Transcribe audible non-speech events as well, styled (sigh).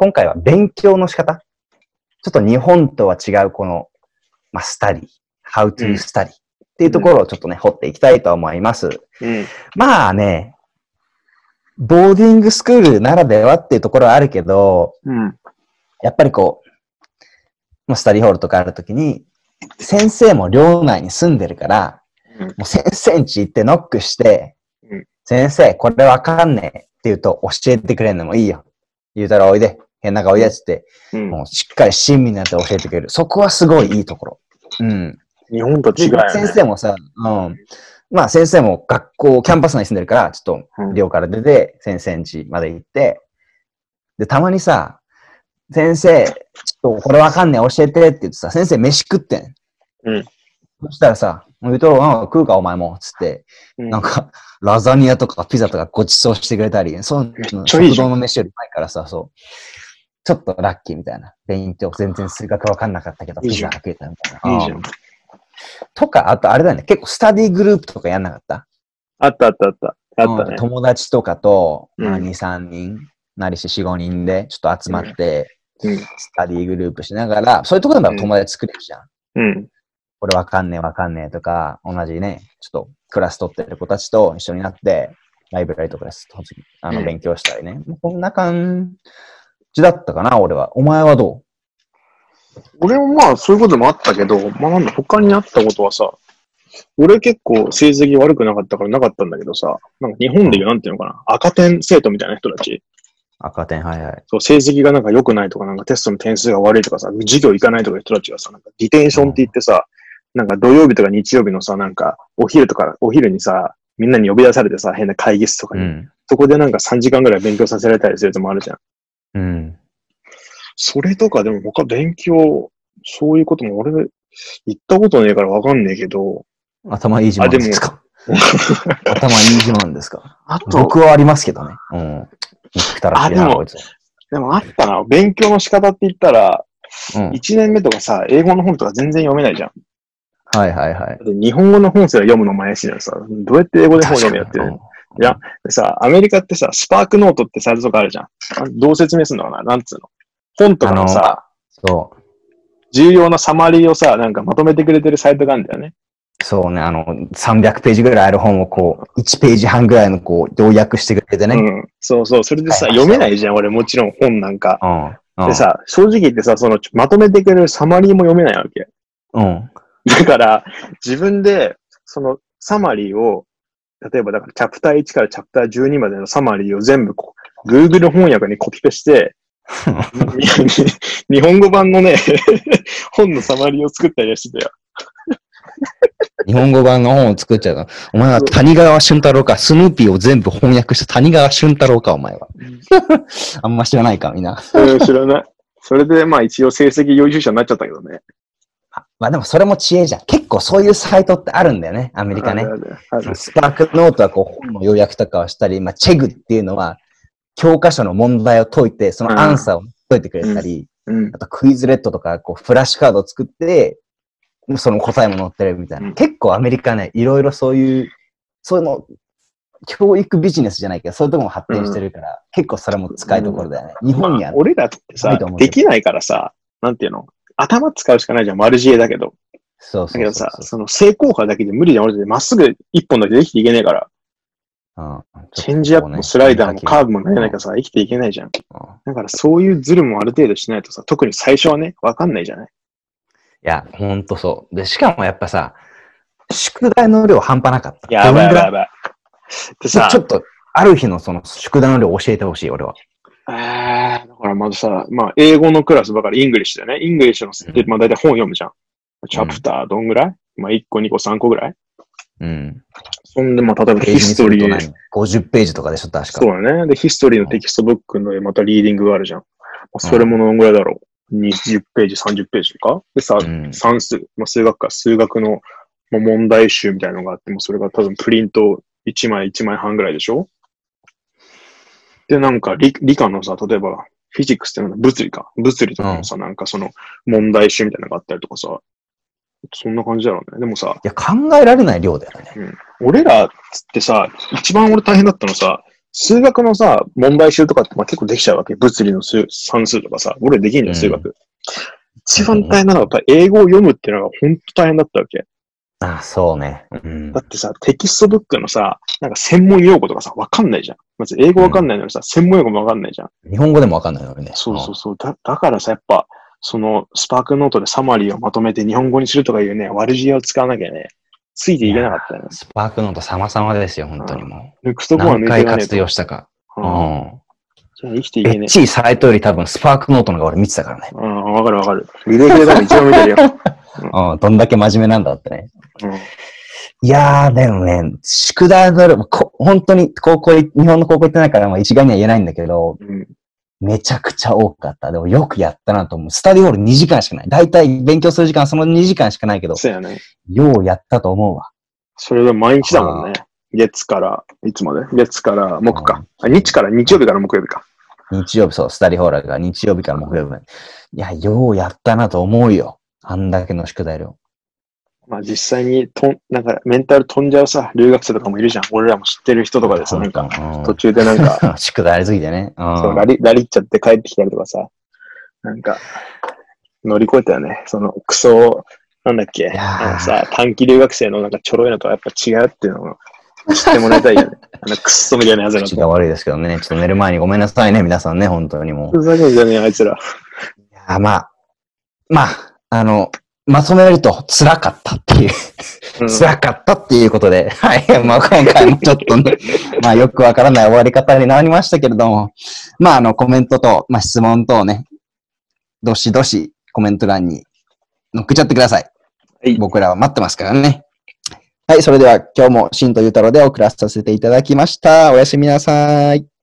今回は勉強の仕方。ちょっと日本とは違うこの、まあ、スタディ、how to study っていうところをちょっとね、掘っていきたいと思います。うん。まあね、ボーディングスクールならではっていうところはあるけど、うん。やっぱりこう、まあ、スタディホールとかあるときに、先生も寮内に住んでるから、うんもう先生ん家行ってノックして、うん先生、これわかんねえって言うと教えてくれるのもいいよ。言うたらおいで、変な顔おいでっつって、うん。もうしっかり親身になって教えてくれる。そこはすごいいいところ。うん。日本と違うよね。先生もさ、うん。まあ先生も学校、キャンパス内に住んでるから、ちょっと寮から出て、先生ん家まで行って、で、たまにさ、先生、ちょっとこれわかんねえ、教えてって言ってさ、先生飯食ってん。うん。そしたらさ、もう言うと、うん、食うかお前も、つって、うんなんか、ラザニアとかピザとかごちそうしてくれたり、そう食堂の飯より前からさ、そう、ちょっとラッキーみたいな。勉強、全然数学わかんなかったけど、ピザ食えたみたいな。いいじゃんうん。とか、あとあれだよね、結構スタディグループとかやんなかった？あったあったあった。あったね。うん友達とかと、まあ、うん2、3人、なりし4、5人でちょっと集まって、うん。スタディグループしながら、そういうところでも友達作れるじゃん。うん。これわかんねえわかんねえとか、同じね、ちょっとクラス取ってる子たちと一緒になって、ライブラリとかです。あの、うん勉強したりね。こんな感じだったかな、俺は。お前はど俺もまあそういうこともあったけど、まあなんだ、他にあったことはさ、俺結構成績悪くなかったからなかったんだけどさ、なんか日本でいうなんていうのかな、赤点生徒みたいな人たち、う赤点、はいはい。そう、成績がなんか良くないとか、なんかテストの点数が悪いとかさ、授業行かないとかいう人たちがさ、なんかディテンションって言ってさ、なんか土曜日とか日曜日のさ、なんかお昼とか、お昼にさ、みんなに呼び出されてさ、変な会議室とかに、うん。そこでなんか3時間ぐらい勉強させられたりするやつもあるじゃん。うん。それとかでも他勉強、そういうことも俺、言ったことねえからわかんねえけど、頭いい自慢ですか？頭いい自慢ですか？あと、僕はありますけどね。うん。あでも。でもあったな。勉強の仕方って言ったら、うん。1年目とかさ、英語の本とか全然読めないじゃん。はいはいはい。日本語の本すら読むのも怪しいのにさ、どうやって英語で本読むやってる確かいやでさ、アメリカってさ、スパークノートってサイトとかあるじゃん。あどう説明するのかななんつうの本とかのさ、そう。重要なサマリーをさ、なんかまとめてくれてるサイトがあるんだよね。そうね、あの、300ページぐらいある本をこう、1ページ半ぐらいのこう、要約してくれてね。うん。そうそう。それでさ、はい読めないじゃん、俺もちろん本なんか。うん。うん。でさ、正直言ってさ、その、まとめてくれるサマリーも読めないわけ。うん。だから、自分で、その、サマリーを、例えばだから、チャプター1からチャプター12までのサマリーを全部こう、Google 翻訳にコピペして、(laughs) (laughs) 日本語版のね、(laughs) 本のサマリーを作ったりはしてたよ。日本語版の本を作っちゃうから。お前は谷川俊太郎か、スヌーピーを全部翻訳した谷川俊太郎か、お前は。あんま知らないか、みんな。うん、知らない。それで、まあ一応成績優秀者になっちゃったけどね。まあでもそれも知恵じゃん。結構そういうサイトってあるんだよね、アメリカね。スパークノートはこう本の要約とかをしたり、まあチェグっていうのは教科書の問題を解いて、そのアンサーを解いてくれたり、うん。あとクイズレッドとかこうフラッシュカードを作って、その答えも載ってるみたいな。うん。結構アメリカね、いろいろそういう、そういうの、教育ビジネスじゃないけど、そういうとこも発展してるから、結構それも使いどころだよね。日本にはまあ、俺らってさできないからさ、なんていうの？頭使うしかないじゃん。丸知恵だけど。そうだけどそうそうさ、その成功派だけで無理じゃん。俺ってまっすぐ一本だけで生きていけねえから。うんチェンジアップもスライダーもカーブも投げなきゃさ、生きていけないじゃん。だからそういうズルもある程度しないとさ、特に最初はね、わかんないじゃないいや、ほんとそう。で、しかもやっぱさ、宿題の量半端なかった。やばいやばいやばい。でさ、ちょ、ちょっと、ある日のその宿題の量教えてほしい、俺は。えー、だからまずさ、まあ、英語のクラスばかり English だよね。 English のクラスって、まあ大体本読むじゃん。 chapter どんぐらい？まあ1個、2個、3個ぐらい？うん。そんで、まあ例えば history。すると何 ?50 ページとかでしょ、確か。そうだね。で、 history の textbook のまた reading があるじゃん。まあ、それもどんぐらいだろう？20ページ、30ページとか？でさ、うん算数、まあ、数学か、数学のまあ問題集みたいなのがあって、もうそれが多分プリント1枚、1枚半ぐらいでしょ？で、なんか理理科のさ、例えばフィジックスってなんだ物理か。物理とかもさ、なんかその問題集みたいなのがあったりとかさ、そんな感じだろうね。でもさ、いや、考えられない量だよね。俺らっつってさ、一番俺大変だったのさ、数学のさ、問題集とかってまあ結構できちゃうわけ。物理の数算数とかさ、俺できんじゃん、数学。一番大変なのはやっぱ英語を読むっていうのが本当大変だったわけ。あ、そうね。うん。だってさ、 textbook のさ、なんか専門用語とかさ、わかんないじゃん。まず英語わかんないのにさ、専門用語もわかんないじゃん。日本語でもわかんないのにね。そうそうそう。だ、だからさ、やっぱ、その、 SparkNote でサマリーをまとめて日本語にするとかいうね、悪知恵を使わなきゃね、ついていけなかったよね。スパークノート様々ですよ、本当にも抜くとう。何こは抜いていかねえと回活用したか。う。うんん。じゃあ生きていエけねッチいサイトより多分スパークノートの方が俺見てたからね。え。うん、わかるわかる。履歴で多分一番見てるよ。(laughs) うん。どんだけ真面目なんだってね。うん。いやー、でもね、宿題の量、こ本当に高校い、日本の高校行ってないから、まあ一概には言えないんだけど、うん。めちゃくちゃ多かった。でもよくやったなと思う。スタディホール2時間しかない。だいたい勉強する時間はその2時間しかないけど、そうやね。ようやったと思うわ。それが毎日だもんね。月から、いつまで？月から木か。あ、日から日曜日から木曜日か。日曜日、そう、スタディホールが日曜日から木曜日まで。いや、ようやったなと思うよ。あんだけの宿題量。まあ実際にとん、なんかメンタル飛んじゃうさ、留学生とかもいるじゃん。俺らも知ってる人とかでさ、なんか、うん途中でなんか、(laughs) 宿題ありすぎてね。うんそうラリ、ラリっちゃって帰ってきたりとかさ、なんか、乗り越えたよね。その、クソ、なんだっけ、あのさ、短期留学生のなんかちょろいのとはやっぱ違うっていうのを知ってもらいたいよね。(laughs) あのクソみたいなやつらと。口が悪いですけどね。ちょっと寝る前にごめんなさいね、皆さんね、本当にもう。ふざけんじゃねえ、あいつら。いや、まあ、まあ、あの、まとめると辛かったっていう、うん辛かったっていうことで、はい。まあ今回もちょっとね、(laughs) まあよくわからない終わり方になりましたけれども、まああのコメントと、まあ質問等ね、どしどしコメント欄に乗っけちゃってください。はい僕らは待ってますからね。はい。それでは今日も新とゆうたろうで送らせていただきました。おやすみなさい。